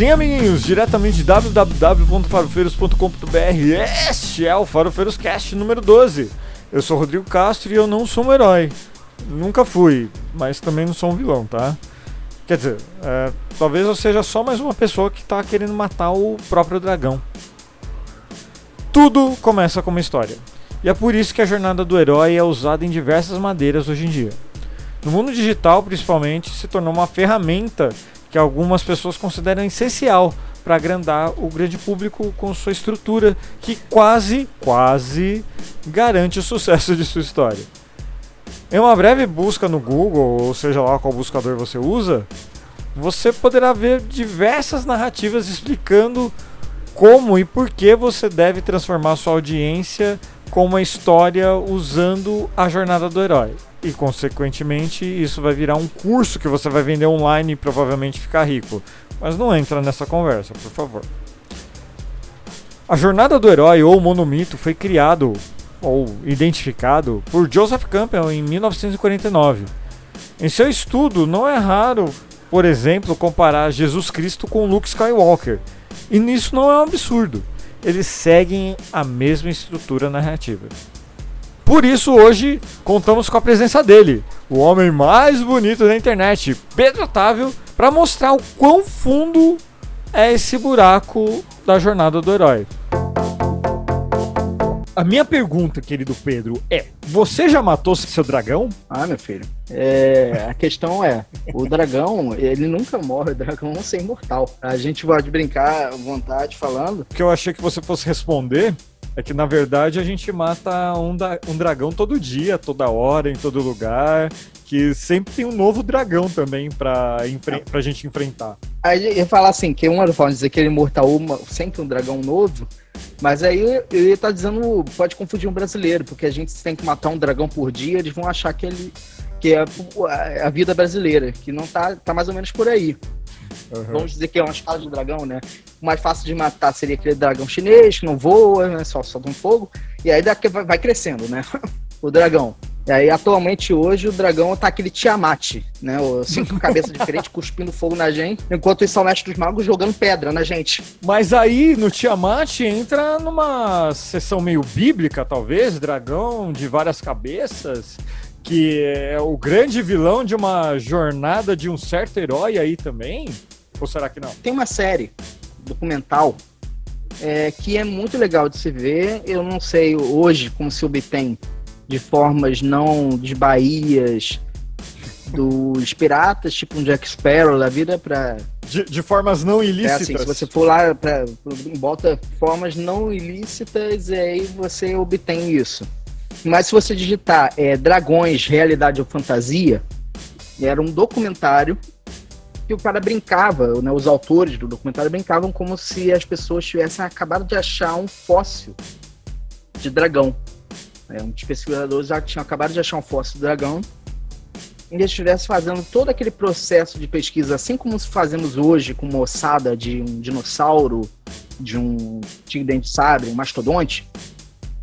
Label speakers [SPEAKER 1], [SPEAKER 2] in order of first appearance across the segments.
[SPEAKER 1] Sim, amiguinhos, diretamente de www.farofeiros.com.br. Este é o Farofeiros Cast número 12. Eu sou Rodrigo Castro e eu não sou um herói. Nunca fui, mas também não sou um vilão, tá? Quer dizer, é, talvez eu seja só mais uma pessoa que tá querendo matar o próprio dragão. Tudo começa com uma história. E é por isso que a jornada do herói é usada em diversas madeiras hoje em dia. No mundo digital, principalmente, se tornou uma ferramenta que algumas pessoas consideram essencial para agrandar o grande público com sua estrutura, que quase, quase garante o sucesso de sua história. Em uma breve busca no Google, ou seja lá qual buscador você usa, você poderá ver diversas narrativas explicando como e por que você deve transformar sua audiência com uma história usando a jornada do herói. E, consequentemente, isso vai virar um curso que você vai vender online e provavelmente ficar rico. Mas não entra nessa conversa, por favor. A jornada do herói ou monomito foi criado ou identificado por Joseph Campbell em 1949. Em seu estudo, não é raro, por exemplo, comparar Jesus Cristo com Luke Skywalker. E nisso não é um absurdo. Eles seguem a mesma estrutura narrativa. Por isso, hoje, contamos com a presença dele, o homem mais bonito da internet, Pedro Otávio, para mostrar o quão fundo é esse buraco da jornada do herói. A minha pergunta, querido Pedro, é: você já matou seu dragão?
[SPEAKER 2] Ah, meu filho. É, a questão é, o dragão, ele nunca morre, o dragão não é imortal. A gente pode brincar à vontade falando.
[SPEAKER 1] O que eu achei que você fosse responder é que na verdade a gente mata um, da, um dragão todo dia, toda hora, em todo lugar. Que sempre tem um novo dragão também pra, pra gente enfrentar.
[SPEAKER 2] Aí eu falar assim, que uma forma de dizer que ele imortal uma, sempre um dragão novo, mas aí eu ia estar tá dizendo, pode confundir um brasileiro, porque a gente tem que matar um dragão por dia, eles vão achar que ele que é a vida brasileira, que não tá, tá mais ou menos por aí. Uhum. Vamos dizer que é uma escala de dragão, né? O mais fácil de matar seria aquele dragão chinês, que não voa, né? Só solta um fogo. E aí daqui vai crescendo, né? o dragão. E aí, atualmente, hoje, o dragão tá aquele Tiamat, né? O cinco cabeças diferentes cuspindo fogo na gente, enquanto isso é o mestre dos magos jogando pedra na gente.
[SPEAKER 1] Mas aí, no Tiamat, entra numa sessão meio bíblica, talvez, dragão de várias cabeças, que é o grande vilão de uma jornada de um certo herói aí também? Ou será que não?
[SPEAKER 2] Tem uma série documental é, que é muito legal de se ver. Eu não sei hoje como se obtém de formas não de baías dos piratas, tipo um Jack Sparrow da vida para
[SPEAKER 1] de, de, formas não ilícitas.
[SPEAKER 2] É assim, se você for lá para bota formas não ilícitas e aí você obtém isso. Mas se você digitar é, Dragões, Realidade ou Fantasia, era um documentário que o cara brincava, né, os autores do documentário brincavam como se as pessoas tivessem acabado de achar um fóssil de dragão. É, um dos pesquisadores já tinham acabado de achar um fóssil de dragão e eles estivessem fazendo todo aquele processo de pesquisa, assim como fazemos hoje com uma ossada de um dinossauro, de um tigre dente sabre, um mastodonte,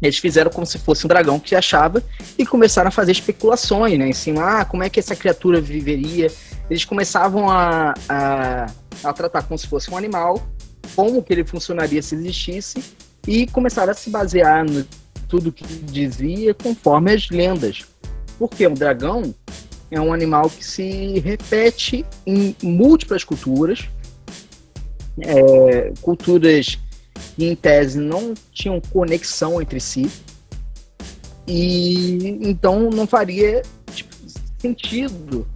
[SPEAKER 2] eles fizeram como se fosse um dragão que se achava e começaram a fazer especulações, né? Em cima, ah, como é que essa criatura viveria? Eles começavam a, a, a tratar como se fosse um animal, como que ele funcionaria se existisse, e começaram a se basear no tudo que dizia conforme as lendas. Porque o dragão é um animal que se repete em múltiplas culturas, é, culturas que em tese não tinham conexão entre si, e então não faria tipo, sentido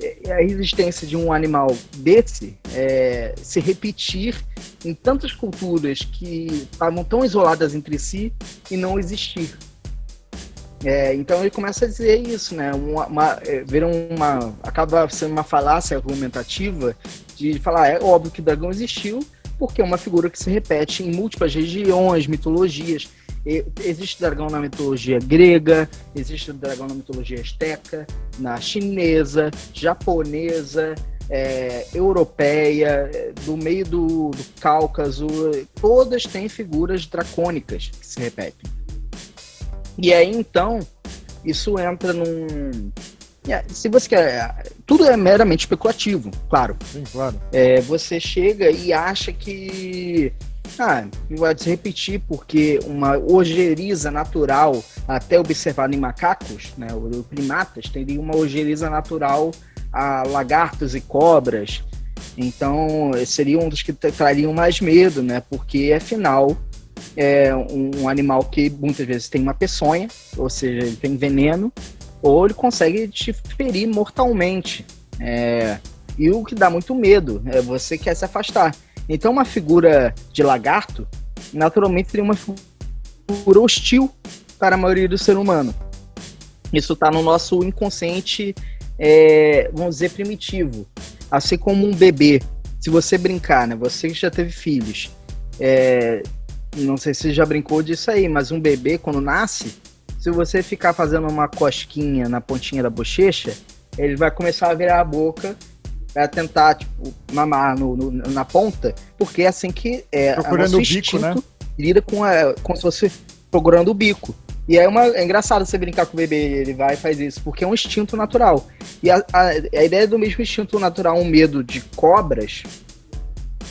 [SPEAKER 2] é, a existência de um animal desse é, se repetir em tantas culturas que estavam tão isoladas entre si e não existir. É, então ele começa a dizer isso, né? Uma, uma, é, uma, acaba sendo uma falácia argumentativa de falar, é óbvio que o dragão existiu, porque é uma figura que se repete em múltiplas regiões, mitologias. Existe dragão na mitologia grega, existe dragão na mitologia esteca, na chinesa, japonesa, é, europeia, do meio do, do Cáucaso, todas têm figuras dracônicas que se repetem. E aí então, isso entra num, Se você quer. Tudo é meramente especulativo, claro.
[SPEAKER 1] Sim, claro.
[SPEAKER 2] É, você chega e acha que. Ah, vai se repetir porque uma ojeriza natural, até observada em macacos, né, primatas, teria uma ojeriza natural a lagartos e cobras. Então, seria um dos que trariam mais medo, né? Porque, afinal, é um animal que muitas vezes tem uma peçonha, ou seja, ele tem veneno, ou ele consegue te ferir mortalmente. É, e o que dá muito medo é você quer se afastar. Então, uma figura de lagarto, naturalmente, seria uma figura hostil para a maioria do ser humano. Isso está no nosso inconsciente, é, vamos dizer, primitivo. Assim como um bebê, se você brincar, né? Você que já teve filhos, é, não sei se já brincou disso aí, mas um bebê, quando nasce, se você ficar fazendo uma cosquinha na pontinha da bochecha, ele vai começar a virar a boca vai tentar, tipo, mamar no, no, na ponta, porque é assim que é
[SPEAKER 1] procurando o bico, né?
[SPEAKER 2] Lida com a, como se fosse procurando o bico. E é, uma, é engraçado você brincar com o bebê, ele vai e faz isso, porque é um instinto natural. E a, a, a ideia do mesmo instinto natural, um medo de cobras,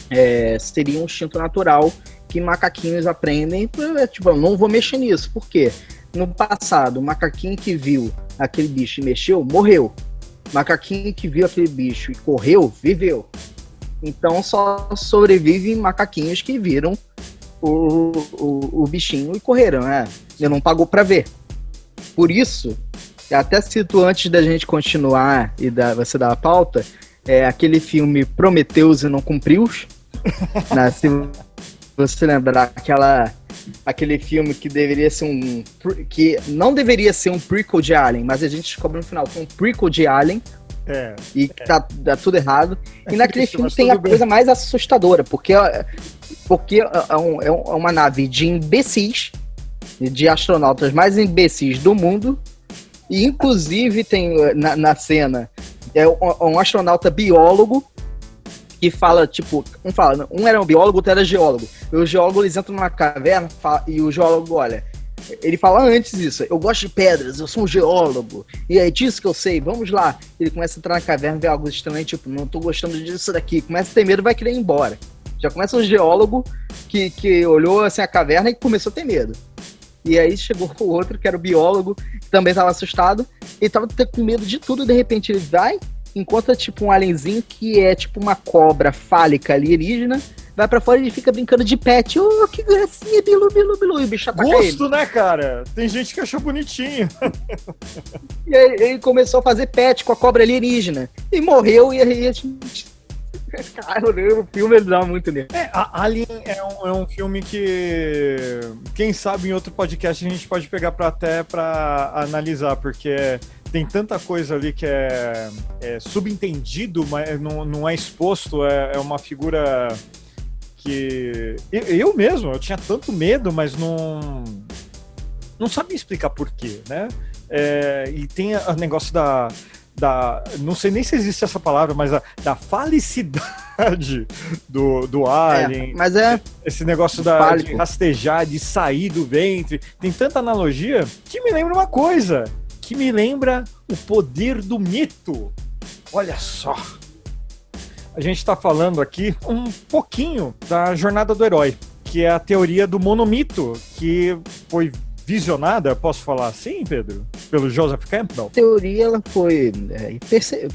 [SPEAKER 2] é, seria um instinto natural que macaquinhos aprendem, tipo, eu não vou mexer nisso. Por quê? No passado, o macaquinho que viu aquele bicho e mexeu, morreu. O macaquinho que viu aquele bicho e correu, viveu. Então só sobrevivem macaquinhos que viram o, o, o bichinho e correram, né? Ele não pagou para ver. Por isso, até cito antes da gente continuar e da, você dar a pauta, é aquele filme Prometeus e Não Cumpriu. né? Se você lembrar aquela aquele filme que deveria ser um. que não deveria ser um prequel de Alien, mas a gente descobre no final que é um prequel de Alien.
[SPEAKER 1] É,
[SPEAKER 2] e é. tá, tá, tudo errado. E naquele filme tem a bem. coisa mais assustadora, porque, porque é, um, é, é uma nave de imbecis, de astronautas mais imbecis do mundo. E inclusive tem na, na cena é um, um astronauta biólogo que fala, tipo, um fala, um era um biólogo, outro era geólogo. E o geólogo, eles entram numa caverna fala, e o geólogo, olha, ele fala antes isso, eu gosto de pedras, eu sou um geólogo, e é disso que eu sei, vamos lá. Ele começa a entrar na caverna, vê algo estranho, tipo, não tô gostando disso daqui, começa a ter medo vai querer ir embora. Já começa um geólogo que, que olhou assim a caverna e começou a ter medo. E aí chegou o outro, que era o biólogo, que também estava assustado, e tava com medo de tudo, de repente ele vai, encontra tipo um alienzinho que é tipo uma cobra fálica alienígena, vai para fora e ele fica brincando de pet. Oh, que gracinha, bilu, bilu, bilu. E o bicho ataca
[SPEAKER 1] Gosto, ele. né, cara? Tem gente que achou bonitinho.
[SPEAKER 2] e aí ele começou a fazer pet com a cobra alienígena. E morreu, e aí a gente... Cara, o filme ele dá muito nele.
[SPEAKER 1] É, Alien é um, é um filme que, quem sabe em outro podcast a gente pode pegar para até para analisar, porque tem tanta coisa ali que é, é subentendido, mas não, não é exposto, é, é uma figura que eu, eu, mesmo, eu tinha tanto medo, mas não não sabia explicar porquê, né? É, e tem o negócio da, da. Não sei nem se existe essa palavra, mas a, da falicidade do, do é, alien.
[SPEAKER 2] É, mas é.
[SPEAKER 1] Esse negócio da, de rastejar, de sair do ventre. Tem tanta analogia que me lembra uma coisa que me lembra o poder do mito. Olha só. A gente está falando aqui um pouquinho da jornada do herói, que é a teoria do monomito, que foi visionada, posso falar assim, Pedro? Pelo Joseph Campbell?
[SPEAKER 2] A teoria ela foi. É, perce...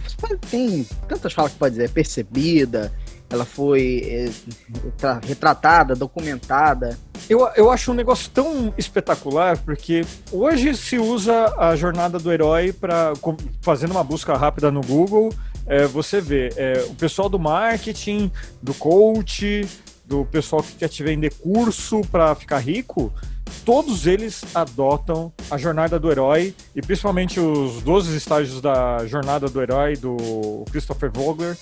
[SPEAKER 2] Tem tantas falas que pode dizer, percebida, ela foi é, retratada, documentada.
[SPEAKER 1] Eu, eu acho um negócio tão espetacular porque hoje se usa a jornada do herói para fazendo uma busca rápida no Google, é, você vê é, o pessoal do marketing, do coach, do pessoal que quer te vender curso para ficar rico, todos eles adotam a jornada do herói e principalmente os 12 estágios da jornada do herói do Christopher Vogler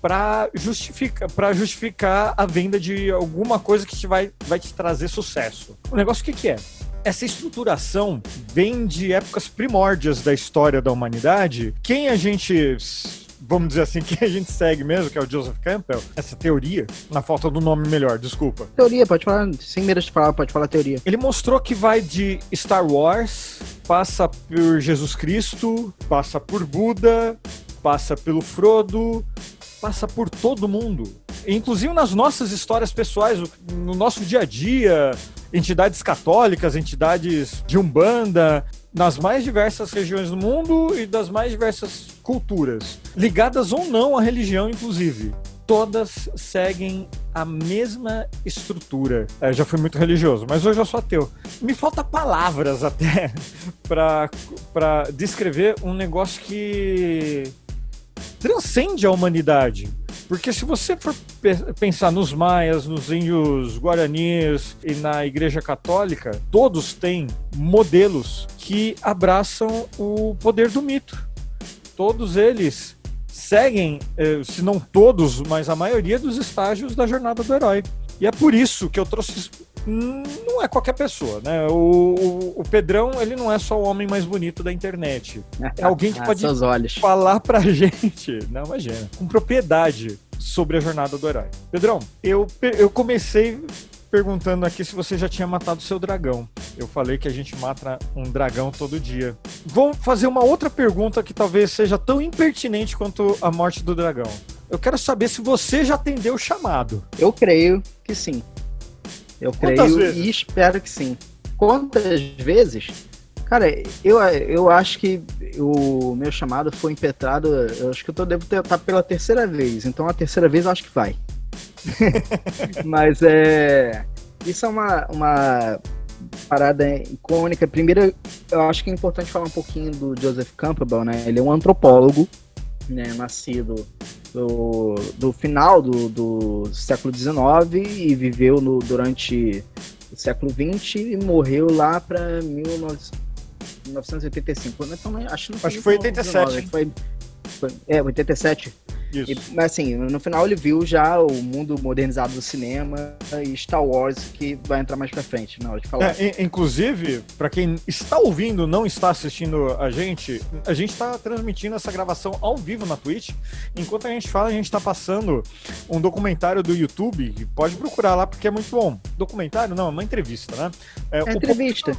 [SPEAKER 1] para justificar, justificar a venda de alguma coisa que te vai, vai te trazer sucesso. O negócio o que, que é? essa estruturação vem de épocas primórdias da história da humanidade. Quem a gente vamos dizer assim, que a gente segue mesmo, que é o Joseph Campbell, essa teoria, na falta do nome melhor, desculpa.
[SPEAKER 2] Teoria, pode falar, sem medo de falar, pode falar teoria.
[SPEAKER 1] Ele mostrou que vai de Star Wars, passa por Jesus Cristo, passa por Buda, passa pelo Frodo, passa por todo mundo. Inclusive nas nossas histórias pessoais, no nosso dia a dia, entidades católicas, entidades de Umbanda, nas mais diversas regiões do mundo e das mais diversas culturas, ligadas ou não à religião, inclusive. Todas seguem a mesma estrutura. É, já fui muito religioso, mas hoje eu sou ateu. Me falta palavras até para descrever um negócio que transcende a humanidade. Porque se você for pensar nos maias, nos índios guaranis e na Igreja Católica, todos têm modelos que abraçam o poder do mito. Todos eles seguem, eh, se não todos, mas a maioria dos estágios da jornada do herói. E é por isso que eu trouxe não é qualquer pessoa, né? O, o, o, Pedrão, ele não é só o homem mais bonito da internet. É alguém que ah, pode falar pra gente, não imagina, com propriedade sobre a jornada do herói. Pedrão, eu, eu comecei perguntando aqui se você já tinha matado seu dragão. Eu falei que a gente mata um dragão todo dia. Vou fazer uma outra pergunta que talvez seja tão impertinente quanto a morte do dragão. Eu quero saber se você já atendeu o chamado.
[SPEAKER 2] Eu creio que sim. Eu Quantas creio vezes? e espero que sim. Quantas vezes? Cara, eu, eu acho que o meu chamado foi impetrado. Eu acho que eu tô, devo estar tá pela terceira vez. Então a terceira vez eu acho que vai. Mas é. Isso é uma, uma parada icônica. Primeiro, eu acho que é importante falar um pouquinho do Joseph Campbell, né? Ele é um antropólogo, né? Nascido do, do final do, do século XIX e viveu no, durante o século XX e morreu lá para 1985. Então, acho,
[SPEAKER 1] acho que foi 87.
[SPEAKER 2] Foi, foi, é, 87. Isso. E, mas assim, no final ele viu já o mundo modernizado do cinema e Star Wars, que vai entrar mais pra frente na hora de falar.
[SPEAKER 1] É, inclusive, para quem está ouvindo, não está assistindo a gente, a gente está transmitindo essa gravação ao vivo na Twitch. Enquanto a gente fala, a gente está passando um documentário do YouTube, pode procurar lá porque é muito bom. Documentário? Não, é uma entrevista, né?
[SPEAKER 2] É, é entrevista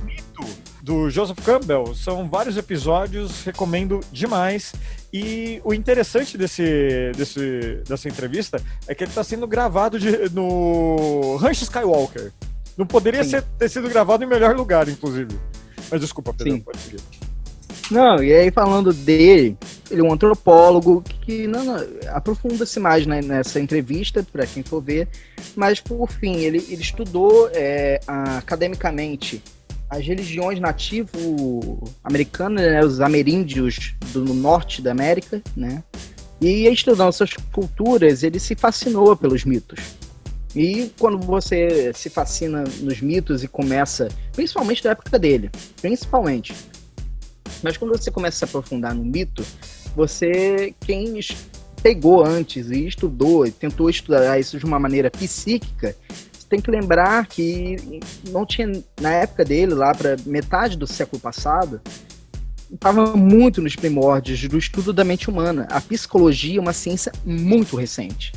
[SPEAKER 1] do Joseph Campbell. São vários episódios, recomendo demais. E o interessante desse, desse, dessa entrevista é que ele está sendo gravado de, no Rancho Skywalker. Não poderia ser, ter sido gravado em melhor lugar, inclusive. Mas desculpa, Pedro, Sim. pode seguir.
[SPEAKER 2] Não, e aí falando dele, ele é um antropólogo que não, não aprofunda-se mais né, nessa entrevista, para quem for ver, mas por fim, ele, ele estudou é, academicamente as religiões nativo-americanas, né, os ameríndios do norte da América, né? E estudando suas culturas, ele se fascinou pelos mitos. E quando você se fascina nos mitos e começa, principalmente da época dele, principalmente. Mas quando você começa a se aprofundar no mito, você, quem pegou antes e estudou e tentou estudar isso de uma maneira psíquica, tem que lembrar que não tinha, na época dele, lá para metade do século passado, estava muito nos primórdios do estudo da mente humana. A psicologia é uma ciência muito recente.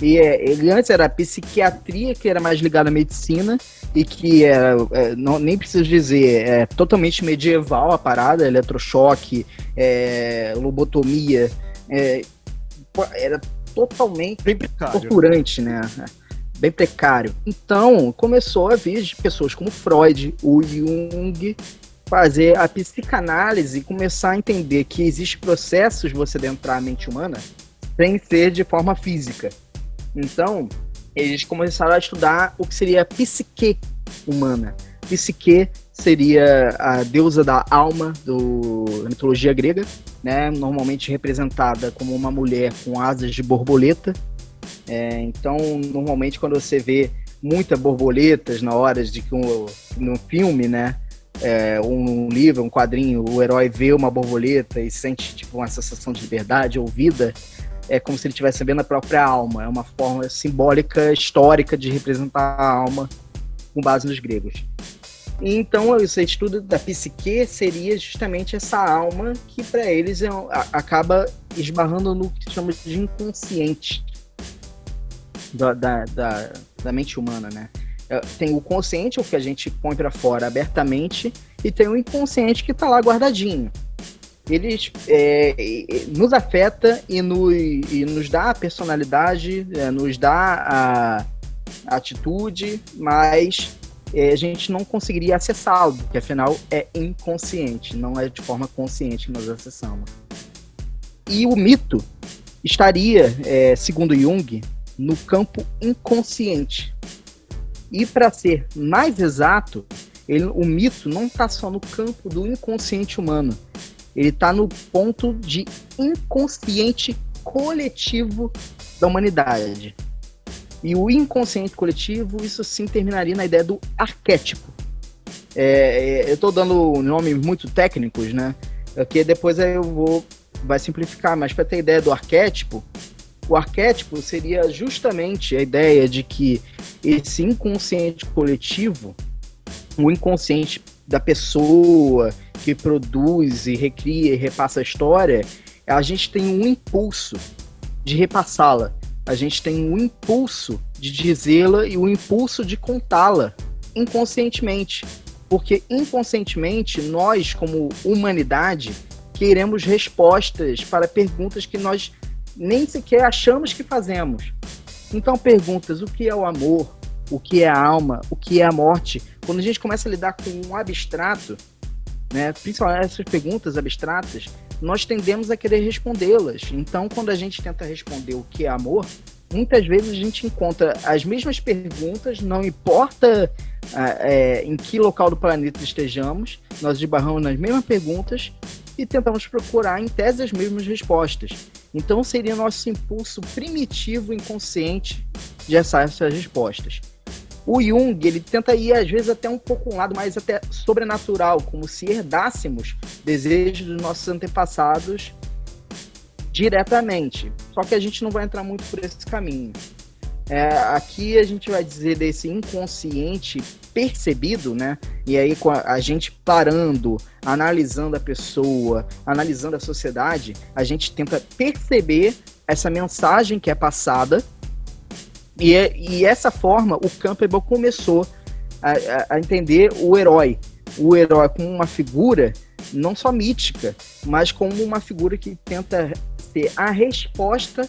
[SPEAKER 2] E é, ele antes era a psiquiatria, que era mais ligada à medicina, e que era, é, não, nem preciso dizer, é totalmente medieval a parada, eletrochoque, é, lobotomia, é, era totalmente torturante, né? Bem precário. Então, começou a vir de pessoas como Freud, o Jung, fazer a psicanálise e começar a entender que existem processos você adentrar a mente humana sem ser de forma física. Então, eles começaram a estudar o que seria a psique humana. Psique seria a deusa da alma do, da mitologia grega, né? normalmente representada como uma mulher com asas de borboleta, é, então, normalmente, quando você vê muitas borboletas na hora de que um, no filme, né? É, um livro, um quadrinho, o herói vê uma borboleta e sente tipo uma sensação de liberdade ou vida, é como se ele estivesse vendo a própria alma. É uma forma simbólica, histórica de representar a alma com base nos gregos. Então, esse estudo da psique seria justamente essa alma que para eles é, acaba esbarrando no que chamamos de inconsciente da, da, da, da mente humana, né? É, tem o consciente, o que a gente põe para fora abertamente, e tem o inconsciente que está lá guardadinho. Eles é, nos afeta e nos, e nos dá a personalidade, é, nos dá a atitude, mas é, a gente não conseguiria acessá-lo, porque afinal é inconsciente, não é de forma consciente que nós acessamos. E o mito estaria, é, segundo Jung, no campo inconsciente. E para ser mais exato, ele, o mito não está só no campo do inconsciente humano, ele está no ponto de inconsciente coletivo da humanidade. E o inconsciente coletivo, isso sim terminaria na ideia do arquétipo. É, é eu estou dando nomes muito técnicos, né? Porque depois eu vou vai simplificar, mas para ter ideia do arquétipo, o arquétipo seria justamente a ideia de que esse inconsciente coletivo, o inconsciente da pessoa que produz e recria e repassa a história, a gente tem um impulso de repassá-la a gente tem um impulso de dizê-la e o um impulso de contá-la inconscientemente. Porque inconscientemente nós, como humanidade, queremos respostas para perguntas que nós nem sequer achamos que fazemos. Então, perguntas: o que é o amor? O que é a alma? O que é a morte? Quando a gente começa a lidar com um abstrato, né, principalmente essas perguntas abstratas, nós tendemos a querer respondê-las. Então, quando a gente tenta responder o que é amor, muitas vezes a gente encontra as mesmas perguntas, não importa é, em que local do planeta estejamos, nós debarramos nas mesmas perguntas e tentamos procurar, em tese, as mesmas respostas. Então, seria nosso impulso primitivo, inconsciente, de acessar essas respostas. O Jung, ele tenta ir, às vezes, até um pouco um lado mais até sobrenatural, como se herdássemos desejos dos nossos antepassados diretamente. Só que a gente não vai entrar muito por esse caminho. É, aqui a gente vai dizer desse inconsciente percebido, né? E aí a, a, gente parando, analisando a pessoa, analisando a sociedade, a gente tenta perceber essa mensagem que é passada e, é, e essa forma o Campbell começou a, a, a entender o herói. O herói como uma figura não só mítica, mas como uma figura que tenta ser a resposta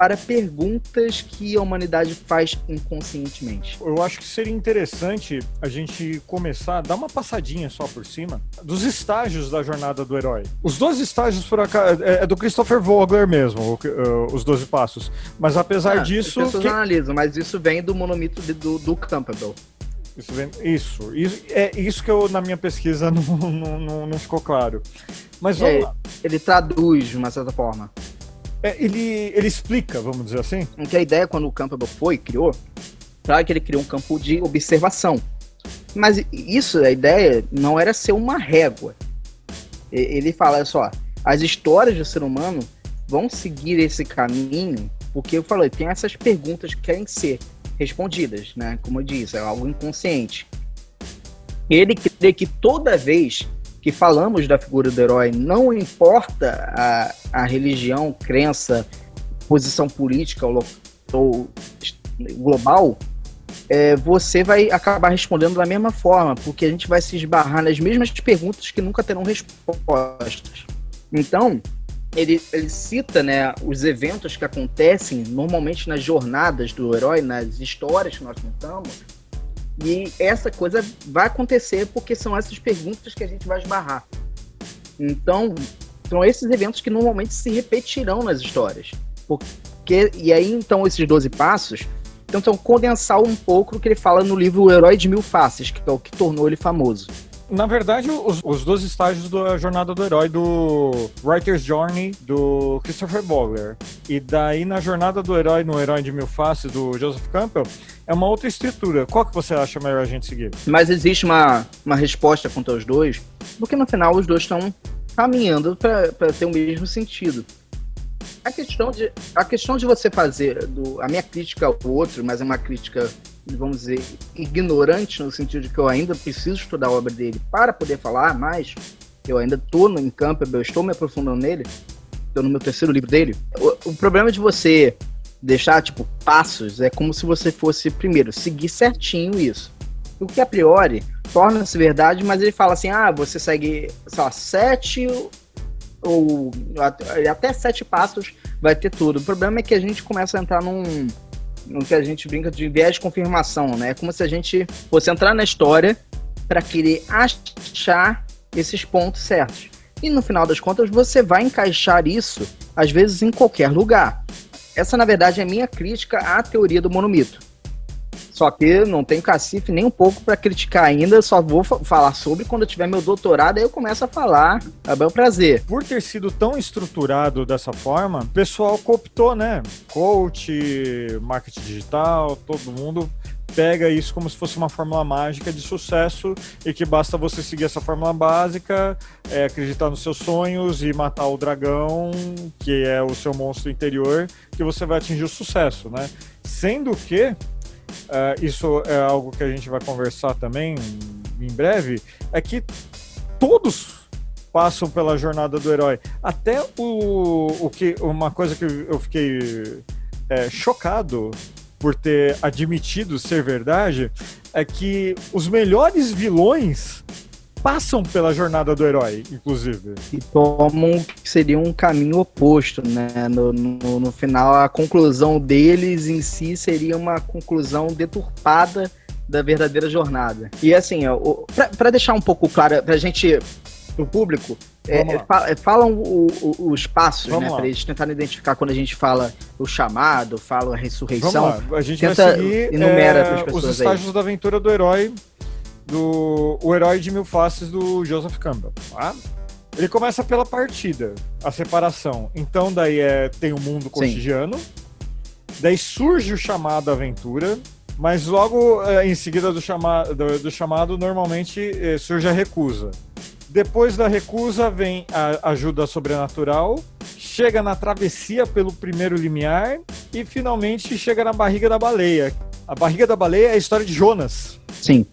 [SPEAKER 2] para perguntas que a humanidade faz inconscientemente.
[SPEAKER 1] Eu acho que seria interessante a gente começar a dar uma passadinha só por cima dos estágios da jornada do herói. Os 12 estágios, por acaso, é, é do Christopher Vogler mesmo, os 12 passos. Mas apesar ah, disso.
[SPEAKER 2] As pessoas que... analisam, mas isso vem do monomito do, do Campbell.
[SPEAKER 1] Isso, vem, isso, isso, é isso que eu, na minha pesquisa, não, não, não, não ficou claro. Mas vamos é,
[SPEAKER 2] lá. Ele traduz de uma certa forma.
[SPEAKER 1] É, ele, ele explica, vamos dizer assim?
[SPEAKER 2] Que a ideia, quando o Campbell foi, criou, claro que ele criou um campo de observação. Mas isso, a ideia, não era ser uma régua. Ele fala, só, as histórias do ser humano vão seguir esse caminho, porque eu falei, tem essas perguntas que querem ser respondidas, né? Como eu disse, é algo inconsciente. Ele crê que toda vez que falamos da figura do herói, não importa a, a religião, crença, posição política ou, ou global, é, você vai acabar respondendo da mesma forma, porque a gente vai se esbarrar nas mesmas perguntas que nunca terão respostas. Então, ele, ele cita né, os eventos que acontecem normalmente nas jornadas do herói, nas histórias que nós contamos, e essa coisa vai acontecer porque são essas perguntas que a gente vai esbarrar. Então, são esses eventos que normalmente se repetirão nas histórias. Porque, e aí, então, esses 12 passos tentam condensar um pouco o que ele fala no livro O Herói de Mil Faces, que é o que tornou ele famoso.
[SPEAKER 1] Na verdade, os, os dois estágios da jornada do herói do Writer's Journey do Christopher Bogler e daí na jornada do herói no Herói de Mil Faces do Joseph Campbell é uma outra estrutura. Qual que você acha melhor a gente seguir?
[SPEAKER 2] Mas existe uma, uma resposta contra os dois, porque no final os dois estão caminhando para ter o mesmo sentido. A questão de, a questão de você fazer do, a minha crítica ao outro, mas é uma crítica vamos dizer, ignorante, no sentido de que eu ainda preciso estudar a obra dele para poder falar mais, eu ainda estou no Campbell, eu estou me aprofundando nele, estou no meu terceiro livro dele. O, o problema de você deixar, tipo, passos é como se você fosse, primeiro, seguir certinho isso. O que a priori torna-se verdade, mas ele fala assim: ah, você segue, sei lá, sete ou até sete passos vai ter tudo. O problema é que a gente começa a entrar num, no que a gente brinca de viés de confirmação, né? É como se a gente fosse entrar na história para querer achar esses pontos certos. E no final das contas, você vai encaixar isso, às vezes, em qualquer lugar. Essa, na verdade, é minha crítica à teoria do monomito. Só que não tenho cacife nem um pouco para criticar ainda, só vou falar sobre quando eu tiver meu doutorado, aí eu começo a falar, a bel prazer.
[SPEAKER 1] Por ter sido tão estruturado dessa forma, o pessoal cooptou, né? Coach, marketing digital, todo mundo pega isso como se fosse uma fórmula mágica de sucesso e que basta você seguir essa fórmula básica, é, acreditar nos seus sonhos e matar o dragão, que é o seu monstro interior, que você vai atingir o sucesso, né? Sendo que uh, isso é algo que a gente vai conversar também em breve, é que todos passam pela jornada do herói. Até o, o que uma coisa que eu fiquei é, chocado por ter admitido ser verdade é que os melhores vilões passam pela jornada do herói, inclusive.
[SPEAKER 2] E tomam que seria um caminho oposto, né? No, no, no, final, a conclusão deles em si seria uma conclusão deturpada da verdadeira jornada. E assim, para deixar um pouco claro, pra gente, pro público, é, é, falam o, o, os passos, Vamos né? Para eles tentarem identificar quando a gente fala o chamado, fala a ressurreição.
[SPEAKER 1] A gente Tenta vai seguir enumera é, os estágios aí. da aventura do herói do O Herói de Mil Faces do Joseph Campbell. Tá? Ele começa pela partida, a separação. Então daí é, tem o mundo cotidiano, Sim. daí surge o chamado aventura, mas logo é, em seguida do, chama do, do chamado normalmente é, surge a recusa. Depois da recusa vem a ajuda sobrenatural, chega na travessia pelo primeiro limiar e finalmente chega na barriga da baleia. A barriga da baleia é a história de Jonas.
[SPEAKER 2] Sim.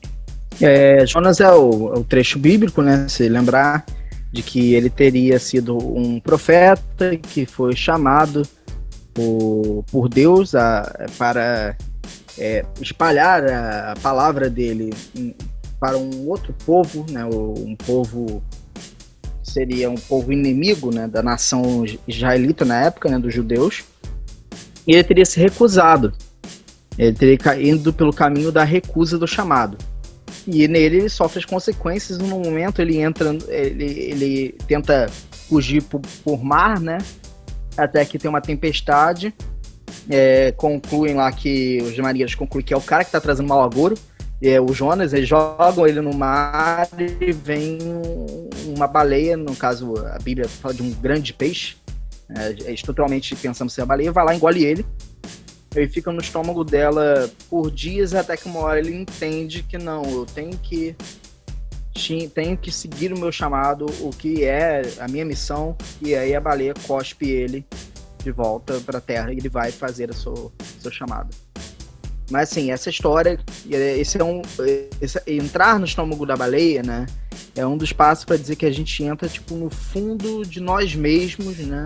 [SPEAKER 2] É, Jonas é o, o, trecho bíblico, né? Se lembrar de que ele teria sido um profeta que foi chamado por, por Deus a, para é, espalhar a, a, palavra dele para um outro povo, né? Um povo seria um povo inimigo, né? Da nação israelita na época, né? Dos judeus. E ele teria se recusado. Ele teria ido pelo caminho da recusa do chamado. E nele ele sofre as consequências. No momento ele entra, ele, ele tenta fugir por, por mar, né? Até que tem uma tempestade. É, concluem lá que os marinheiros concluem que é o cara que está trazendo mal agouro. É, o Jonas, eles jogam ele no mar e vem uma baleia, no caso a Bíblia fala de um grande peixe, é, estruturalmente pensamos ser a baleia, vai lá, engole ele, ele fica no estômago dela por dias até que uma hora ele entende que não, eu tenho que tenho que seguir o meu chamado, o que é a minha missão, e aí a baleia cospe ele de volta para a Terra e ele vai fazer o seu, seu chamado. Mas assim, essa história, esse é um esse, entrar no estômago da baleia, né? É um dos passos para dizer que a gente entra tipo no fundo de nós mesmos, né?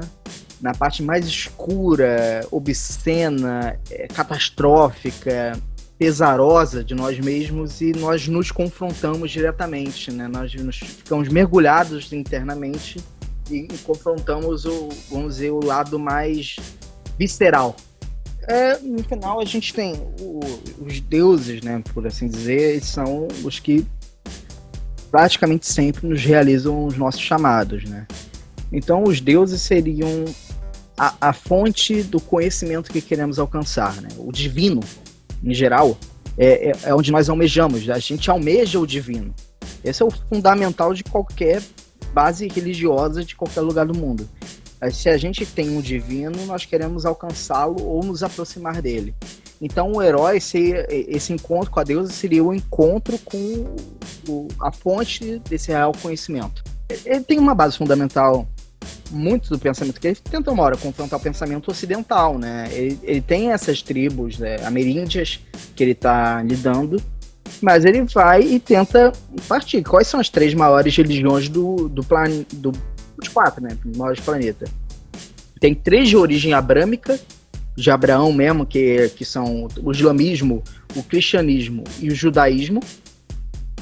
[SPEAKER 2] Na parte mais escura, obscena, é, catastrófica, pesarosa de nós mesmos e nós nos confrontamos diretamente, né? Nós nos ficamos mergulhados internamente e, e confrontamos o, vamos dizer, o lado mais visceral. É, no final a gente tem o, os deuses, né, por assim dizer, são os que praticamente sempre nos realizam os nossos chamados, né? Então os deuses seriam a, a fonte do conhecimento que queremos alcançar, né? O divino, em geral, é, é, é onde nós almejamos. A gente almeja o divino. Esse é o fundamental de qualquer base religiosa de qualquer lugar do mundo. Se a gente tem um divino, nós queremos alcançá-lo ou nos aproximar dele. Então, o herói, esse encontro com a deusa, seria o encontro com o, a fonte desse real conhecimento. Ele tem uma base fundamental muito do pensamento que ele tenta uma hora confrontar o pensamento ocidental, né? Ele, ele tem essas tribos né, ameríndias que ele está lidando, mas ele vai e tenta partir. Quais são as três maiores religiões do, do planeta, do, dos quatro, né? Maiores planetas. Tem três de origem abrâmica, de Abraão mesmo, que, que são o islamismo, o cristianismo e o judaísmo.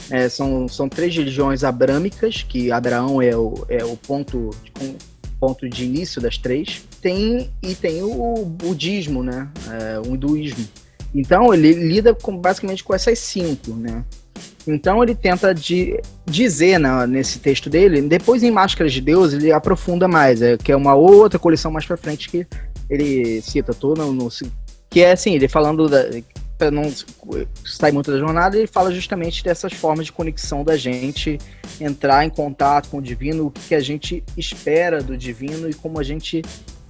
[SPEAKER 2] É, são, são três religiões abrâmicas, que Abraão é o, é o ponto, de, ponto de início das três. Tem, e tem o budismo, né? É, o hinduísmo. Então ele lida com, basicamente com essas cinco, né? Então ele tenta de, dizer né, nesse texto dele, depois em Máscaras de Deus ele aprofunda mais, é, que é uma outra coleção mais para frente que ele cita, tô no, no, que é assim, ele falando da, para não sair muito da jornada, ele fala justamente dessas formas de conexão da gente entrar em contato com o divino, o que a gente espera do divino e como a gente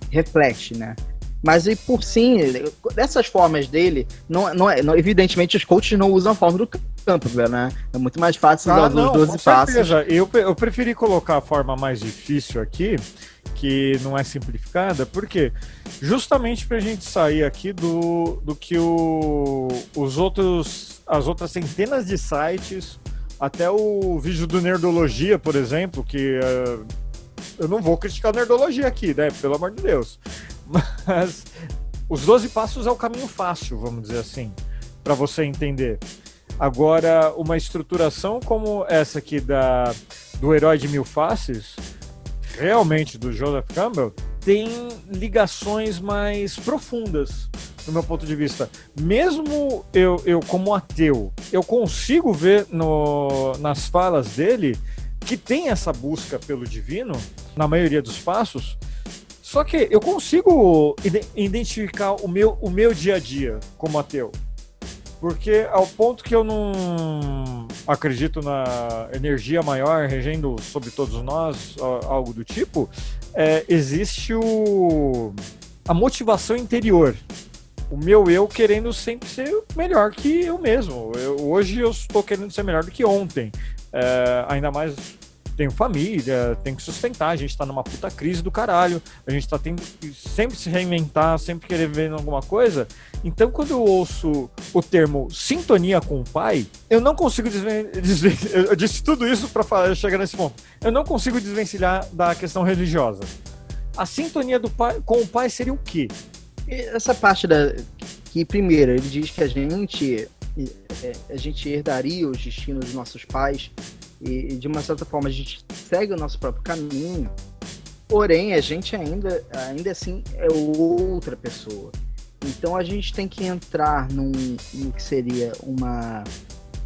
[SPEAKER 2] reflete, né? Mas e por sim, dessas formas dele, não, não é, não, evidentemente os coaches não usam a forma do campo, né? É muito mais fácil ah, os 12 passos.
[SPEAKER 1] Eu, eu preferi colocar a forma mais difícil aqui, que não é simplificada, porque justamente para a gente sair aqui do, do que o, os outros, as outras centenas de sites, até o vídeo do Nerdologia, por exemplo, que uh, eu não vou criticar a Nerdologia aqui, né? Pelo amor de Deus. Mas os 12 passos é o caminho fácil, vamos dizer assim, para você entender. Agora, uma estruturação como essa aqui da, do Herói de Mil Faces, realmente do Joseph Campbell, tem ligações mais profundas, do meu ponto de vista. Mesmo eu, eu como ateu, eu consigo ver no, nas falas dele que tem essa busca pelo divino, na maioria dos passos, só que eu consigo identificar o meu, o meu dia a dia como ateu. Porque ao ponto que eu não acredito na energia maior regendo sobre todos nós, algo do tipo, é, existe o, a motivação interior. O meu eu querendo sempre ser melhor que eu mesmo. Eu, hoje eu estou querendo ser melhor do que ontem. É, ainda mais tenho família, tenho que sustentar, a gente tá numa puta crise do caralho, a gente tá tendo que sempre se reinventar, sempre querer ver alguma coisa. Então, quando eu ouço o termo sintonia com o pai, eu não consigo desvencilhar. Eu disse tudo isso para chegar nesse ponto. Eu não consigo desvencilhar da questão religiosa. A sintonia do pai com o pai seria o quê?
[SPEAKER 2] Essa parte da. Que, primeiro, ele diz que a gente. É, a gente herdaria os destinos dos nossos pais e, de uma certa forma a gente segue o nosso próprio caminho, porém a gente ainda, ainda assim é outra pessoa. Então a gente tem que entrar num, no que seria uma,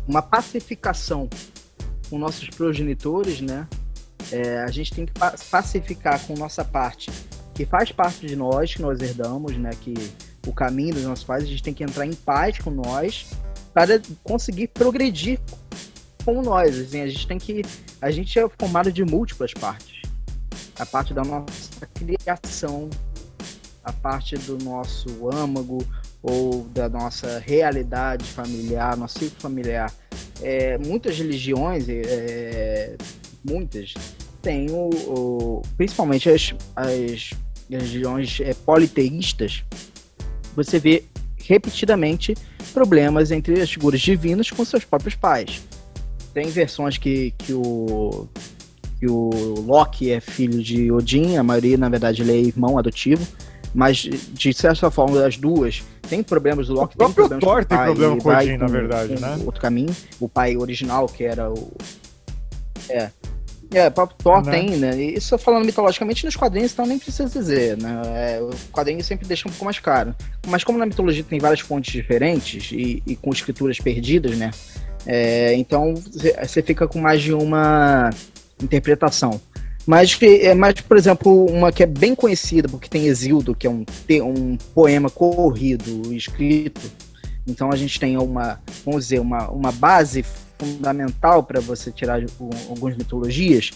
[SPEAKER 2] uma pacificação com nossos progenitores, né? É, a gente tem que pacificar com nossa parte, que faz parte de nós, que nós herdamos, né? Que o caminho dos nossos pais, a gente tem que entrar em paz com nós para conseguir progredir como nós. Assim, a gente tem que. A gente é formado de múltiplas partes. A parte da nossa criação, a parte do nosso âmago ou da nossa realidade familiar, nosso ciclo familiar. É, muitas religiões, é, muitas, têm o, o, principalmente as, as religiões é, politeístas, você vê repetidamente problemas entre as figuras divinas com seus próprios pais. Tem versões que, que o que o Loki é filho de Odin, a maioria, na verdade, ele é irmão adotivo. Mas, de certa forma, as duas tem problemas do Loki. O
[SPEAKER 1] próprio tem Thor tem problema com Odin, na verdade, né?
[SPEAKER 2] Outro caminho. O pai original, que era o. É. É, o próprio Thor né? tem, né? Isso falando mitologicamente nos quadrinhos, então nem precisa dizer, né? É, o quadrinho sempre deixa um pouco mais caro. Mas como na mitologia tem várias fontes diferentes e, e com escrituras perdidas, né? É, então você fica com mais de uma interpretação. Mas, é, mas, por exemplo, uma que é bem conhecida, porque tem Exildo, que é um, um poema corrido, escrito. Então a gente tem uma, vamos dizer, uma, uma base fundamental para você tirar algumas mitologias.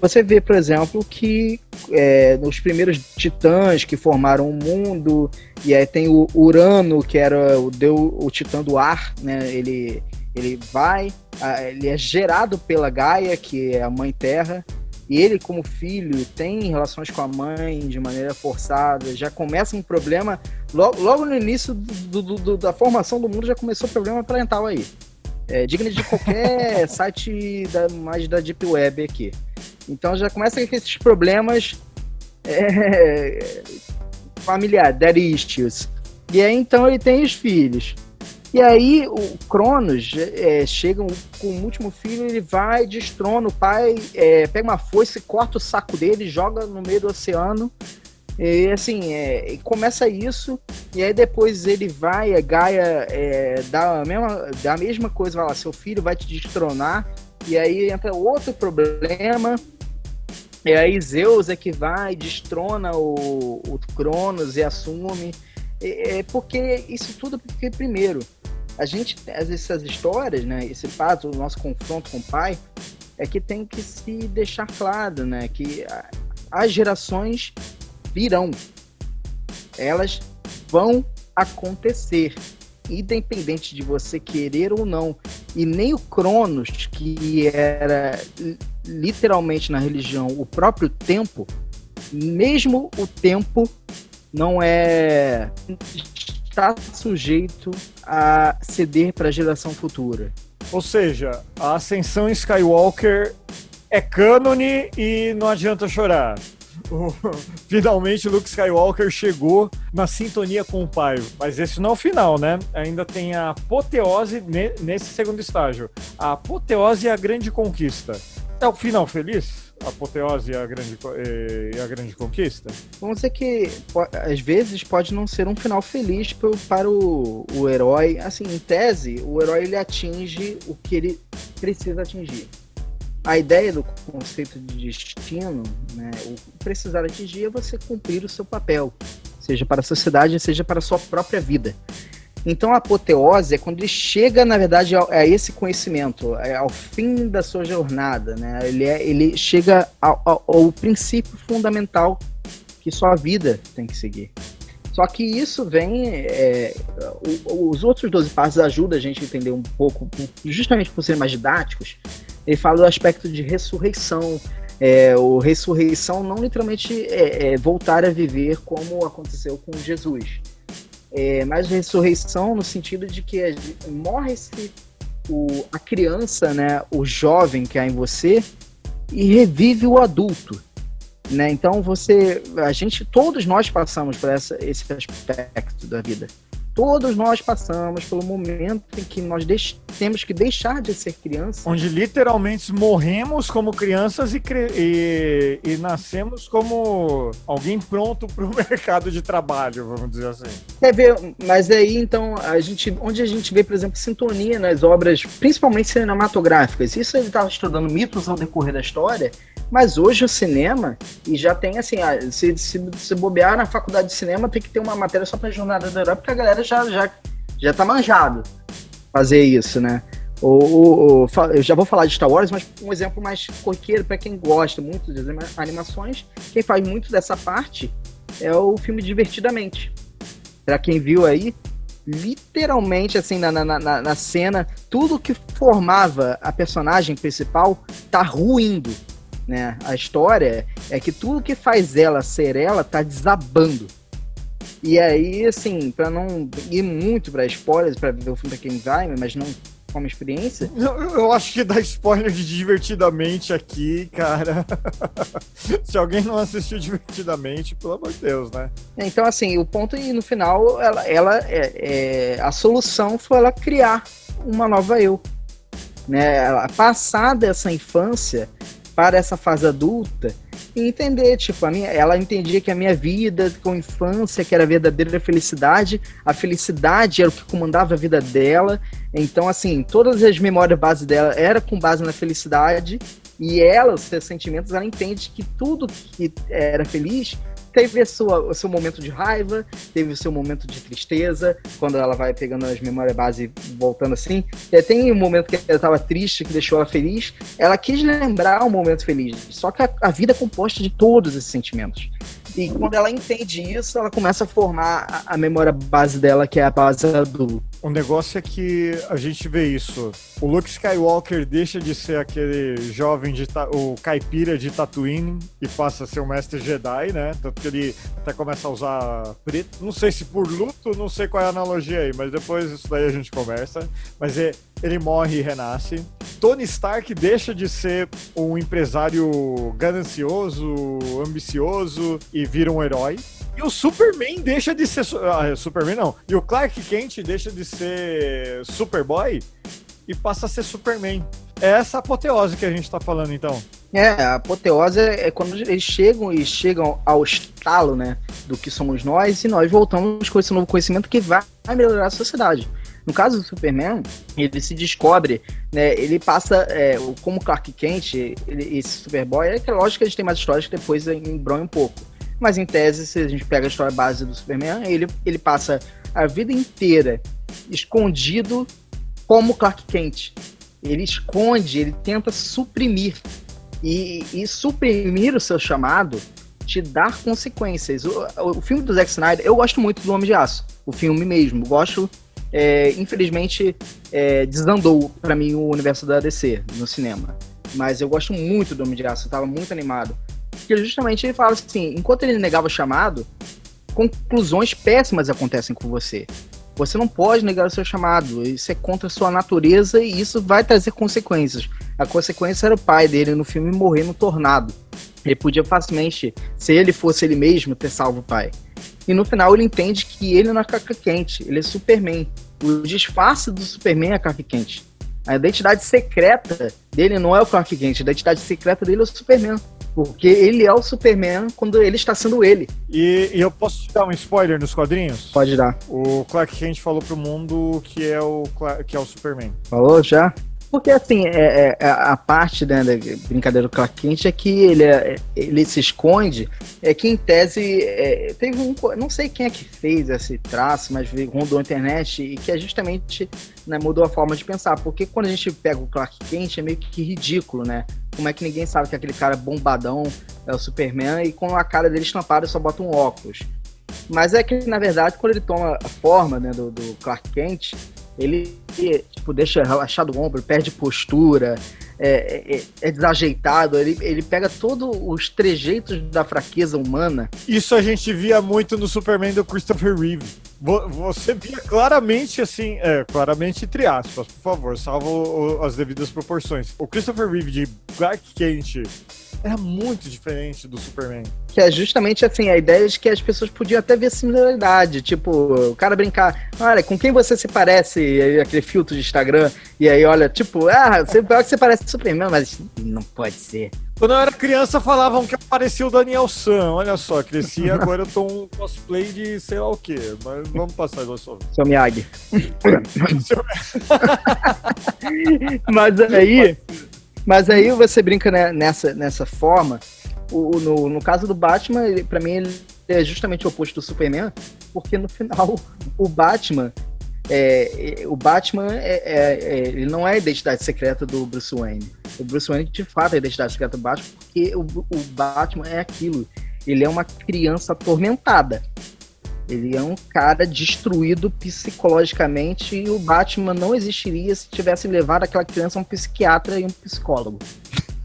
[SPEAKER 2] Você vê, por exemplo, que é, nos primeiros titãs que formaram o mundo, e aí tem o Urano, que era o, deu, o titã do ar, né? Ele ele vai, ele é gerado pela Gaia, que é a mãe terra, e ele, como filho, tem relações com a mãe de maneira forçada, já começa um problema. Logo, logo no início do, do, do, da formação do mundo já começou o problema parental aí. É, digno de qualquer site da, mais da Deep Web aqui. Então já começa com esses problemas é, familiares, daddy issues. E aí então ele tem os filhos. E aí o Cronos é, chega com o último filho, ele vai, destrona o pai, é, pega uma foice, corta o saco dele, joga no meio do oceano. E assim, é, começa isso, e aí depois ele vai, a Gaia é, dá, a mesma, dá a mesma coisa, vai lá, seu filho vai te destronar, e aí entra outro problema, e aí Zeus é que vai, destrona o, o Cronos e assume. É, porque isso tudo porque, primeiro, a gente, essas histórias, né, esse fato, o nosso confronto com o pai, é que tem que se deixar claro, né, que as gerações virão. Elas vão acontecer, independente de você querer ou não. E nem o Cronos, que era literalmente na religião o próprio tempo, mesmo o tempo não é está sujeito a ceder para a geração futura.
[SPEAKER 1] Ou seja, a ascensão Skywalker é cânone e não adianta chorar. Finalmente Luke Skywalker chegou na sintonia com o pai. Mas esse não é o final, né? Ainda tem a apoteose nesse segundo estágio. A apoteose e a grande conquista. É o final feliz? Apoteose e a grande, e a grande conquista?
[SPEAKER 2] Vamos dizer que às vezes pode não ser um final feliz para o, o herói. Assim, em tese, o herói ele atinge o que ele precisa atingir. A ideia do conceito de destino, né, o precisar atingir é você cumprir o seu papel, seja para a sociedade, seja para a sua própria vida. Então a apoteose é quando ele chega, na verdade, a, esse conhecimento, é ao fim da sua jornada, né? Ele, é, ele chega ao, ao, ao princípio fundamental que sua vida tem que seguir. Só que isso vem. É, os outros 12 passos ajudam a gente a entender um pouco, justamente por serem mais didáticos. Ele fala do aspecto de ressurreição. É, o ressurreição não literalmente é, é voltar a viver como aconteceu com Jesus é, mas ressurreição no sentido de que morre-se a criança, né, o jovem que há em você e revive o adulto, né? Então você, a gente, todos nós passamos por essa, esse aspecto da vida. Todos nós passamos pelo momento em que nós temos que deixar de ser criança.
[SPEAKER 1] Onde literalmente morremos como crianças e, e, e nascemos como alguém pronto para o mercado de trabalho, vamos dizer assim.
[SPEAKER 2] É ver, mas aí então a gente, onde a gente vê, por exemplo, sintonia nas obras, principalmente cinematográficas. Isso ele estava estudando mitos ao decorrer da história. Mas hoje o cinema, e já tem assim, se, se, se bobear na faculdade de cinema, tem que ter uma matéria só pra Jornada da Europa, porque a galera já, já, já tá manjado fazer isso, né? O, eu já vou falar de Star Wars, mas um exemplo mais corriqueiro para quem gosta muito das animações, quem faz muito dessa parte é o filme Divertidamente. Para quem viu aí, literalmente assim na, na, na, na, cena, tudo que formava a personagem principal tá ruindo né? A história é que tudo que faz ela ser ela tá desabando. E aí, assim, para não ir muito para spoilers, para ver o filme pra quem vai, mas não como experiência.
[SPEAKER 1] Eu, eu acho que dá spoiler de divertidamente aqui, cara. Se alguém não assistiu divertidamente, pelo amor de Deus, né?
[SPEAKER 2] Então, assim, o ponto e no final, ela, ela é, é, a solução foi ela criar uma nova eu. Né? Ela, passar dessa infância, para essa fase adulta e entender, tipo, a minha, ela entendia que a minha vida com infância, que era a verdadeira felicidade, a felicidade era o que comandava a vida dela. Então, assim, todas as memórias base dela era com base na felicidade e ela, os seus sentimentos, ela entende que tudo que era feliz teve sua, o seu momento de raiva, teve o seu momento de tristeza, quando ela vai pegando as memórias base e voltando assim. E tem um momento que ela estava triste, que deixou ela feliz. Ela quis lembrar um momento feliz. Só que a, a vida é composta de todos esses sentimentos. E quando ela entende isso, ela começa a formar a, a memória base dela, que é a base adulta.
[SPEAKER 1] O negócio é que a gente vê isso. O Luke Skywalker deixa de ser aquele jovem de o caipira de Tatooine e passa a ser o mestre Jedi, né? Tanto que ele até começa a usar preto. Não sei se por luto, não sei qual é a analogia aí, mas depois isso daí a gente conversa. Mas é, ele morre e renasce. Tony Stark deixa de ser um empresário ganancioso, ambicioso e vira um herói. E o Superman deixa de ser. Ah, Superman não. E o Clark Kent deixa de ser Superboy e passa a ser Superman. É essa apoteose que a gente tá falando, então.
[SPEAKER 2] É, a apoteose é quando eles chegam e chegam ao estalo, né, do que somos nós, e nós voltamos com esse novo conhecimento que vai melhorar a sociedade. No caso do Superman, ele se descobre, né, ele passa, é, como Clark Kent, esse Superboy, é que é lógico que a gente tem mais histórias que depois embronha um pouco. Mas em tese, se a gente pega a história base do Superman, ele, ele passa a vida inteira escondido como Clark Kent. Ele esconde, ele tenta suprimir. E, e suprimir o seu chamado te dar consequências. O, o, filme do Zack Snyder, eu gosto muito do Homem de Aço, o filme mesmo. Gosto, é, infelizmente, é, desandou para mim o universo da DC no cinema. Mas eu gosto muito do Homem de Aço, eu tava muito animado. Porque justamente ele fala assim: enquanto ele negava o chamado, conclusões péssimas acontecem com você. Você não pode negar o seu chamado, isso é contra a sua natureza e isso vai trazer consequências. A consequência era o pai dele no filme morrer no tornado. Ele podia facilmente, se ele fosse ele mesmo, ter salvo o pai. E no final ele entende que ele não é caca quente, ele é Superman. O disfarce do Superman é caca quente. A identidade secreta dele não é o Clark Kent, a identidade secreta dele é o Superman. Porque ele é o Superman quando ele está sendo ele.
[SPEAKER 1] E, e eu posso te dar um spoiler nos quadrinhos?
[SPEAKER 2] Pode dar.
[SPEAKER 1] O Clark Kent falou pro mundo que é o, que é o Superman.
[SPEAKER 2] Falou já? Porque, assim, é, é, a parte né, da brincadeira do Clark Kent é que ele, é, ele se esconde, é que, em tese, é, teve um... Não sei quem é que fez esse traço, mas rondou a internet e que é justamente né, mudou a forma de pensar. Porque quando a gente pega o Clark Kent, é meio que ridículo, né? Como é que ninguém sabe que aquele cara bombadão é o Superman e com a cara dele estampada só bota um óculos. Mas é que, na verdade, quando ele toma a forma né, do, do Clark Kent, ele tipo, deixa relaxado o ombro, perde postura, é, é, é, desajeitado, ele, ele pega todos os trejeitos da fraqueza humana.
[SPEAKER 1] Isso a gente via muito no Superman do Christopher Reeve. Você via claramente assim, é, claramente entre aspas, por favor, salvo as devidas proporções. O Christopher Reeve de Clark Kent era muito diferente do Superman.
[SPEAKER 2] Que é justamente assim, a ideia de que as pessoas podiam até ver similaridade. Tipo, o cara brincar, olha, com quem você se parece? Aquele filtro de Instagram. E aí, olha, tipo, ah, você, que você parece Superman, mas não pode ser.
[SPEAKER 1] Quando eu era criança, falavam que aparecia o Daniel San. Olha só, cresci agora eu tô um cosplay de sei lá o quê. Mas vamos passar igual só.
[SPEAKER 2] Seu Miyagi. mas aí. Mas aí você brinca né, nessa, nessa forma. O, no, no caso do Batman, para mim, ele é justamente o oposto do Superman, porque no final o Batman. É, o Batman é, é, é, ele não é a identidade secreta do Bruce Wayne. O Bruce Wayne, de fato, é a identidade secreta do Batman, porque o, o Batman é aquilo. Ele é uma criança atormentada. Ele é um cara destruído psicologicamente e o Batman não existiria se tivesse levado aquela criança a um psiquiatra e um psicólogo.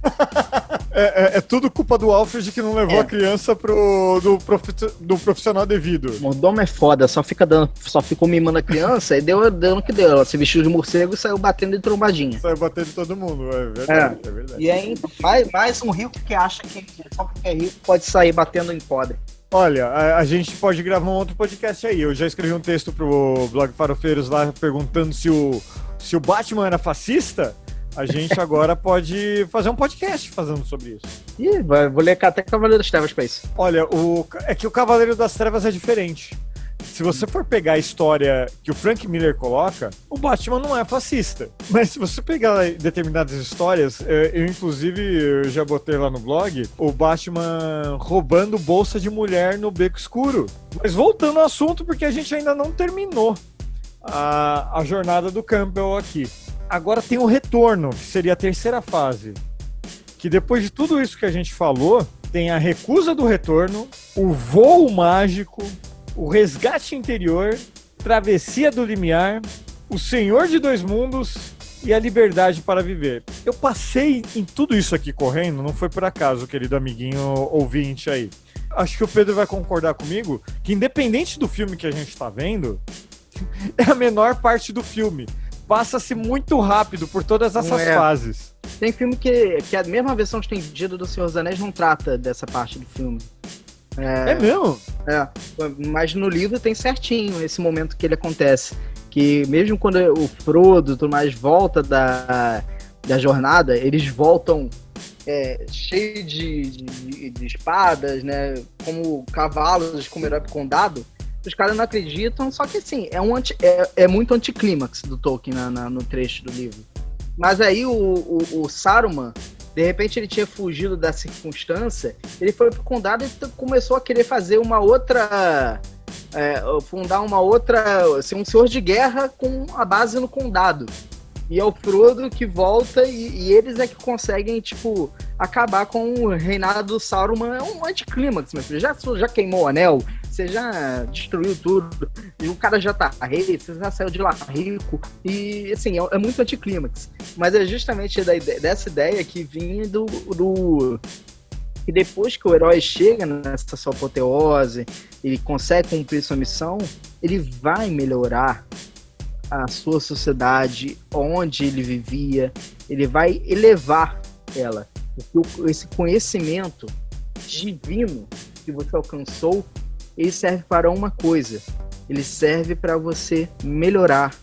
[SPEAKER 1] É, é, é, tudo culpa do Alfred que não levou é. a criança pro, do, profi do profissional devido.
[SPEAKER 2] O mordomo é foda, só fica dando, só ficou mimando a criança e deu dando que deu. Ela se vestiu de morcego e saiu batendo de trombadinha.
[SPEAKER 1] Saiu batendo de todo mundo, é verdade. É, é verdade.
[SPEAKER 2] E aí, mais, mais um rico que acha que só porque é rico pode sair batendo em pobre.
[SPEAKER 1] Olha, a, a, gente pode gravar um outro podcast aí. Eu já escrevi um texto pro blog Farofeiros lá perguntando se o, se o Batman era fascista a gente agora pode fazer um podcast fazendo sobre isso.
[SPEAKER 2] Ih, vou ler até Cavaleiro das Trevas pra isso.
[SPEAKER 1] Olha, o, é que o Cavaleiro das Trevas é diferente. Se você for pegar a história que o Frank Miller coloca, o Batman não é fascista. Mas se você pegar determinadas histórias, é, eu inclusive eu já botei lá no blog, o Batman roubando bolsa de mulher no beco escuro. Mas voltando ao assunto, porque a gente ainda não terminou a, a jornada do Campbell aqui. Agora tem o retorno, que seria a terceira fase. Que depois de tudo isso que a gente falou, tem a recusa do retorno, o voo mágico, o resgate interior, travessia do limiar, o Senhor de Dois Mundos e a liberdade para viver. Eu passei em tudo isso aqui correndo, não foi por acaso, querido amiguinho ouvinte aí. Acho que o Pedro vai concordar comigo que, independente do filme que a gente está vendo, é a menor parte do filme. Passa-se muito rápido por todas essas é. fases.
[SPEAKER 2] Tem filme que, que a mesma versão estendida do Senhor dos Anéis não trata dessa parte do filme.
[SPEAKER 1] É, é mesmo?
[SPEAKER 2] É, mas no livro tem certinho esse momento que ele acontece. Que mesmo quando o Frodo tudo mais volta da, da jornada, eles voltam é, cheio de, de, de, espadas, né? Como cavalos como herói condado. Os caras não acreditam, só que assim, é, um anti, é, é muito anticlímax do Tolkien na, na, no trecho do livro. Mas aí o, o, o, Saruman, de repente ele tinha fugido da circunstância, ele foi pro condado e começou a querer fazer uma outra. É, fundar uma outra. Assim, um senhor de guerra com a base no condado. E é o Frodo que volta e, e, eles é que conseguem, tipo, acabar com o reinado do Sauron. É um anticlímax, meu filho. Já, já queimou o anel, você já destruiu tudo, e o cara já tá rei, você já saiu de lá rico, e assim, é, é muito anticlímax. Mas é justamente da ideia, dessa ideia que vinha do, do que depois que o herói chega nessa sua apoteose, ele consegue cumprir sua missão, ele vai melhorar a sua sociedade, onde ele vivia, ele vai elevar ela. Esse conhecimento divino que você alcançou, ele serve para uma coisa. Ele serve para você melhorar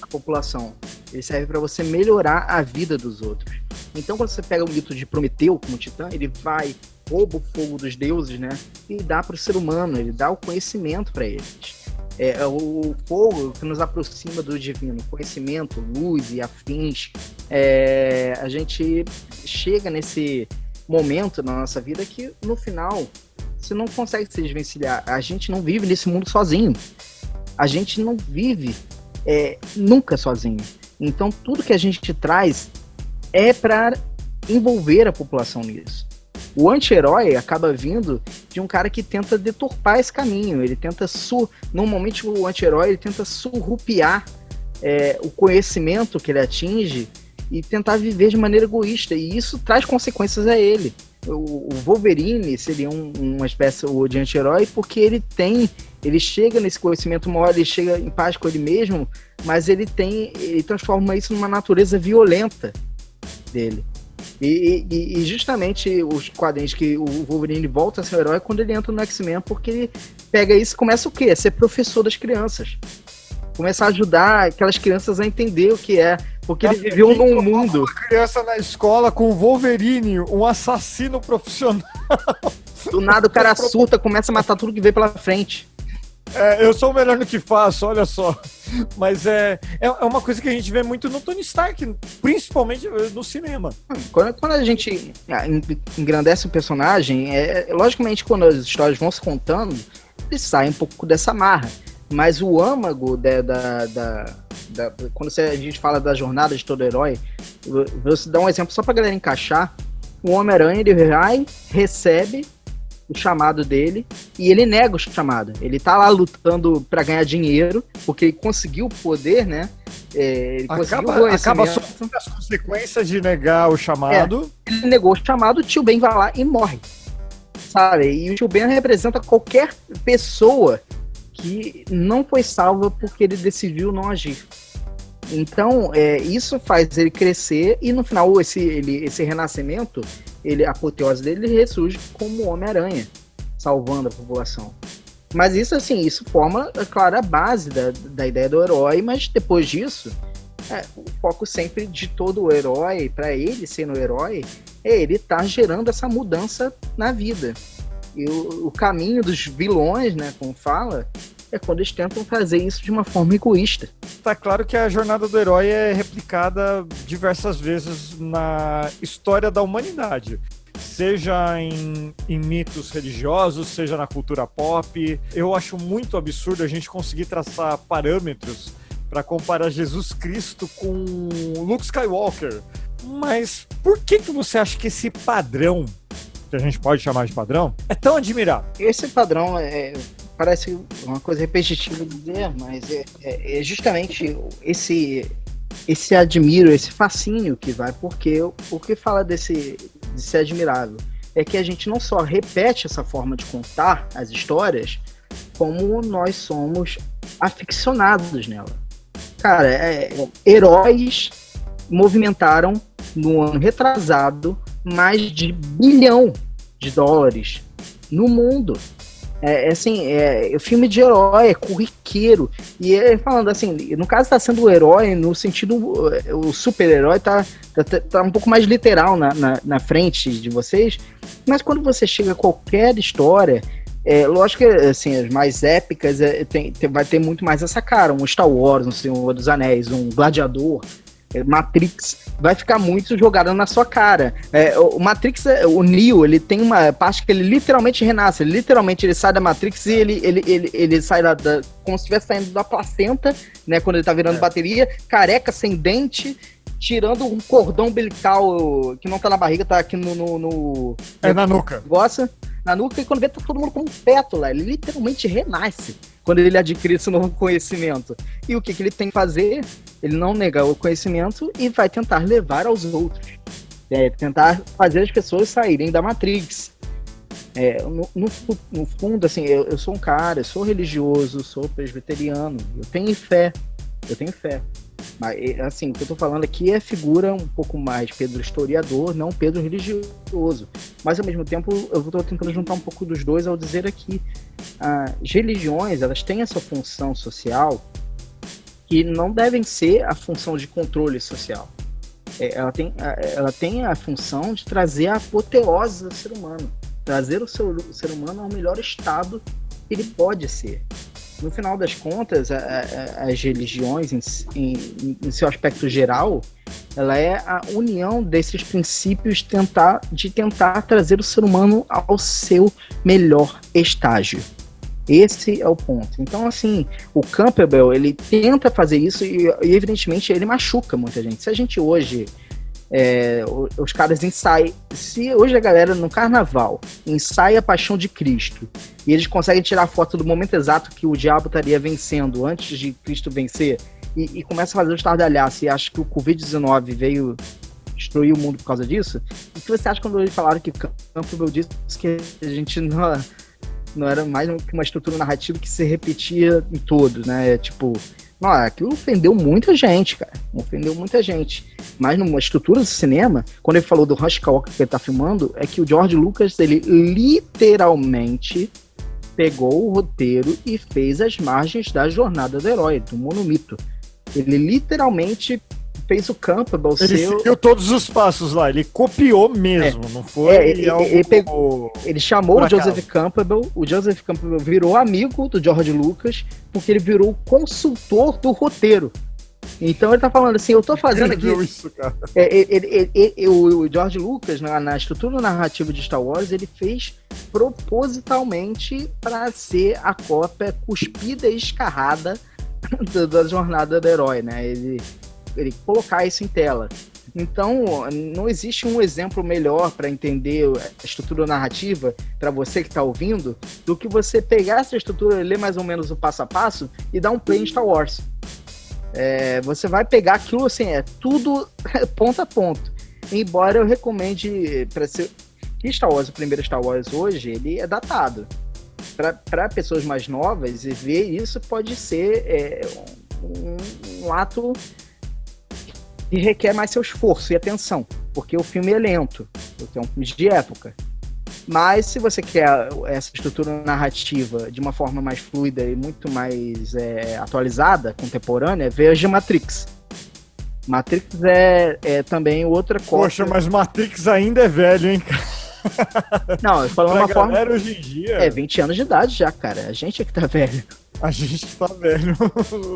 [SPEAKER 2] a população. Ele serve para você melhorar a vida dos outros. Então, quando você pega o mito de Prometeu como titã, ele vai, rouba o fogo dos deuses, né? E dá para o ser humano, ele dá o conhecimento para eles é, é o fogo que nos aproxima do divino, conhecimento, luz e afins. É, a gente chega nesse momento na nossa vida que no final você não consegue se desvencilhar. A gente não vive nesse mundo sozinho. A gente não vive é, nunca sozinho. Então tudo que a gente traz é para envolver a população nisso. O anti-herói acaba vindo de um cara que tenta deturpar esse caminho. Ele tenta su. Normalmente o anti-herói tenta surrupiar é, o conhecimento que ele atinge e tentar viver de maneira egoísta. E isso traz consequências a ele. O, Wolverine seria um, uma espécie de anti-herói porque ele tem. Ele chega nesse conhecimento uma hora, ele chega em paz com ele mesmo, mas ele tem. Ele transforma isso numa natureza violenta dele. E, e, e, justamente os quadrinhos que o Wolverine volta a ser um herói é quando ele entra no X-Men, porque ele pega isso e começa o quê? A ser professor das crianças. Começa a ajudar aquelas crianças a entender o que é. Porque ele viveu num mundo.
[SPEAKER 1] Uma criança na escola com o Wolverine, um assassino profissional.
[SPEAKER 2] Do nada o cara surta, começa a matar tudo que vê pela frente.
[SPEAKER 1] É, eu sou o melhor no que faço, olha só. Mas é, é, é, uma coisa que a gente vê muito no Tony Stark, principalmente no cinema.
[SPEAKER 2] Quando, quando a gente ah, engrandece o personagem, é, logicamente quando as histórias vão se contando, ele sai um pouco dessa marra. Mas o âmago da, da, da, da quando a gente fala da jornada de todo herói, vou dar um exemplo só pra galera encaixar. O Homem-Aranha, ele vai, recebe o chamado dele e ele nega o chamado. Ele tá lá lutando para ganhar dinheiro, porque ele conseguiu o poder, né?
[SPEAKER 1] É, acaba, acaba sofrendo as consequências de negar o chamado.
[SPEAKER 2] É, ele negou o chamado, o tio Ben vai lá e morre. Sabe? E o tio Ben representa qualquer pessoa que não foi salva porque ele decidiu não agir. Então, é, isso faz ele crescer e no final esse, ele, esse renascimento ele, a apoteose dele ressurge como Homem-Aranha, salvando a população. Mas isso, assim, isso forma, é claro, a base da, da ideia do herói, mas depois disso, é, o foco sempre de todo o herói, para ele sendo o herói, é ele estar tá gerando essa mudança na vida. E o, o, caminho dos vilões, né, como fala, é quando eles tentam fazer isso de uma forma egoísta.
[SPEAKER 1] Tá claro que a jornada do herói é replicada diversas vezes na história da humanidade. Seja em, em mitos religiosos, seja na cultura pop. Eu acho muito absurdo a gente conseguir traçar parâmetros para comparar Jesus Cristo com Luke Skywalker. Mas por que, que você acha que esse padrão, que a gente pode chamar de padrão, é tão admirável?
[SPEAKER 2] Esse padrão é, parece uma coisa repetitiva de dizer, mas é, é, é justamente esse esse admiro, esse fascínio que vai, porque o que fala desse de ser admirável é que a gente não só repete essa forma de contar as histórias, como nós somos aficionados nela. Cara, é, é, heróis movimentaram no ano retrasado mais de bilhão de dólares no mundo. É, é assim, é, é filme de herói, é corriqueiro. E é falando assim, no caso tá sendo o herói, no sentido, o super-herói tá, tá, tá, um pouco mais literal na, na, na, frente de vocês. Mas quando você chega a qualquer história, é, lógico que assim, as mais épicas é, tem, tem, vai ter muito mais essa cara. Um Star Wars, um Senhor dos Anéis, um Gladiador. É, Matrix vai ficar muito jogado na sua cara. É, o Matrix, é, o Neo, ele tem uma parte que ele literalmente renasce. Ele, literalmente ele sai da Matrix e ele, ele, ele, ele sai da, da como se estivesse saindo da placenta, né? Quando ele tá virando é. bateria, careca, sem dente, tirando um cordão umbilical que não tá na barriga, tá aqui no. no, no
[SPEAKER 1] é na nuca.
[SPEAKER 2] Gosta? Na nuca, e quando vê, tá todo mundo com um feto lá. Ele literalmente renasce quando ele adquire esse novo conhecimento. E o que, que ele tem que fazer? Ele não nega o conhecimento e vai tentar levar aos outros. É, tentar fazer as pessoas saírem da Matrix. É, no, no, no, fundo, assim, eu, eu, sou um cara, eu sou religioso, sou presbiteriano, eu tenho fé, eu tenho fé. Mas, assim, o que eu tô falando aqui é figura um pouco mais Pedro historiador, não Pedro religioso. Mas, ao mesmo tempo, eu tô tentando juntar um pouco dos dois ao dizer aqui, as religiões, elas têm essa função social que não devem ser a função de controle social. É, ela, tem, ela tem a função de trazer a apoteose do ser humano, trazer o, seu, o ser humano ao melhor estado que ele pode ser. No final das contas, a, a, as religiões, em, em, em, seu aspecto geral, ela é a união desses princípios tentar, de tentar trazer o ser humano ao seu melhor estágio. Esse é o ponto. Então, assim, o Campbell, ele tenta fazer isso e, e evidentemente, ele machuca muita gente. Se a gente hoje é, os caras ensaiam. Se hoje a galera no carnaval ensaia a paixão de Cristo e eles conseguem tirar foto do momento exato que o diabo estaria vencendo antes de Cristo vencer e, e começa a fazer o estardalhaço e acha que o Covid-19 veio destruir o mundo por causa disso, o que você acha quando eles falaram que Campbell disse que a gente não não era mais uma estrutura narrativa que se repetia em todos, né? Tipo, não, aquilo ofendeu muita gente, cara. Ofendeu muita gente. Mas numa estrutura do cinema, quando ele falou do Rush Skywalker que ele tá filmando, é que o George Lucas, ele literalmente pegou o roteiro e fez as margens da jornada do herói, do monomito. Ele literalmente fez o Campbell
[SPEAKER 1] ele seu... seguiu todos os passos lá, ele copiou mesmo, é, não foi
[SPEAKER 2] é, ele, ele, pegou, ele chamou o Joseph Campbell, o Joseph Campbell virou amigo do George Lucas, porque ele virou consultor do roteiro. Então ele tá falando assim, eu tô fazendo aqui. Isso, cara. É, o George Lucas, na, na, estrutura narrativa de Star Wars, ele fez propositalmente para ser a cópia cuspida e escarrada da, da jornada do herói, né? Ele, ele colocar isso em tela. Então, não existe um exemplo melhor para entender a estrutura narrativa para você que está ouvindo do que você pegar essa estrutura, ler mais ou menos o passo a passo e dar um play em Star Wars. É, você vai pegar aquilo assim, é tudo ponto a ponto. Embora eu recomende para ser Star Wars, o primeiro Star Wars hoje, ele é datado. Para pessoas mais novas, e ver isso pode ser é, um, um ato e requer mais seu esforço e atenção, porque o filme é lento, porque é um filme de época. Mas se você quer essa estrutura narrativa de uma forma mais fluida e muito mais é, atualizada, contemporânea, veja Matrix. Matrix é, é também outra coisa.
[SPEAKER 1] Poxa, mas Matrix ainda é velho, hein,
[SPEAKER 2] Não, eu falo uma forma.
[SPEAKER 1] hoje em dia.
[SPEAKER 2] É, 20 anos de idade já, cara. A gente é que tá velho.
[SPEAKER 1] A gente que tá velho.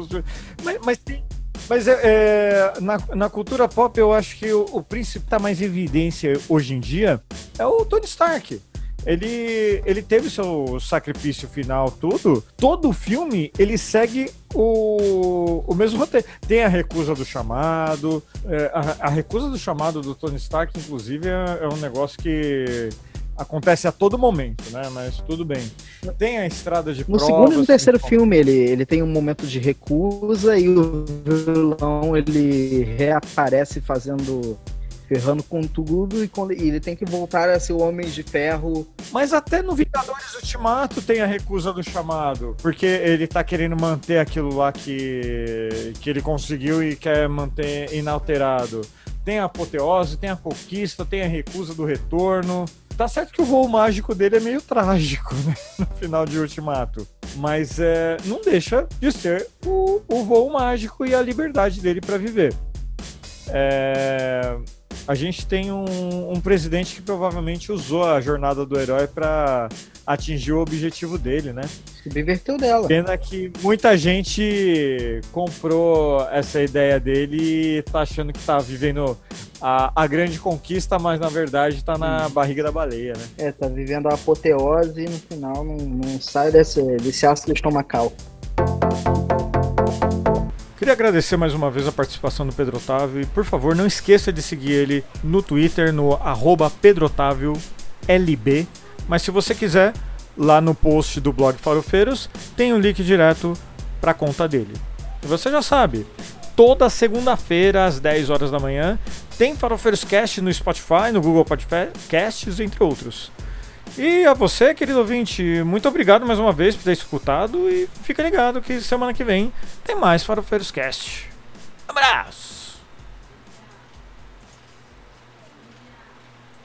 [SPEAKER 1] mas, mas tem, mas é, é, na, na, cultura pop, eu acho que o, o príncipe está mais em evidência hoje em dia é o Tony Stark. Ele, ele teve seu sacrifício final, tudo. Todo filme ele segue o, o mesmo roteiro. Tem a recusa do chamado. É, a, a, recusa do chamado do Tony Stark, inclusive, é, é um negócio que acontece a todo momento, né? Mas tudo bem. Tem a estrada de
[SPEAKER 2] No
[SPEAKER 1] provas,
[SPEAKER 2] segundo e no terceiro filme, ele, ele tem um momento de recusa e o vilão ele reaparece fazendo. ferrando com tudo e, quando- e ele tem que voltar a ser o Homem de Ferro.
[SPEAKER 1] Mas até no Vingadores Ultimato tem a recusa do chamado, porque ele tá querendo manter aquilo lá que, que ele conseguiu e quer manter inalterado. Tem a apoteose, tem a conquista, tem a recusa do retorno. Tá certo que o voo mágico dele é meio trágico, né? No final de Ultimato. Mas é, não deixa de ser o, o voo mágico e a liberdade dele para viver. É, a gente tem um, um presidente que provavelmente usou a jornada do herói para atingir o objetivo dele, né?
[SPEAKER 2] Subverteu dela.
[SPEAKER 1] Pena que muita gente comprou essa ideia dele e tá achando que tá vivendo a, a grande conquista, mas na verdade tá na barriga da baleia, né?
[SPEAKER 2] É, tá vivendo a apoteose e no final não, não sai desse, desse ácido estomacal.
[SPEAKER 1] Queria agradecer mais uma vez a participação do Pedro Otávio e, por favor, não esqueça de seguir ele no Twitter, no arroba PedroOtávioLB. Mas se você quiser, lá no post do blog Farofeiros, tem o link direto para a conta dele. E você já sabe, toda segunda-feira, às 10 horas da manhã, tem Farofeiros Cast no Spotify, no Google Podcasts, entre outros. E a você, querido ouvinte, muito obrigado mais uma vez por ter escutado e fica ligado que semana que vem tem mais Farofeiros Cast. Abraço!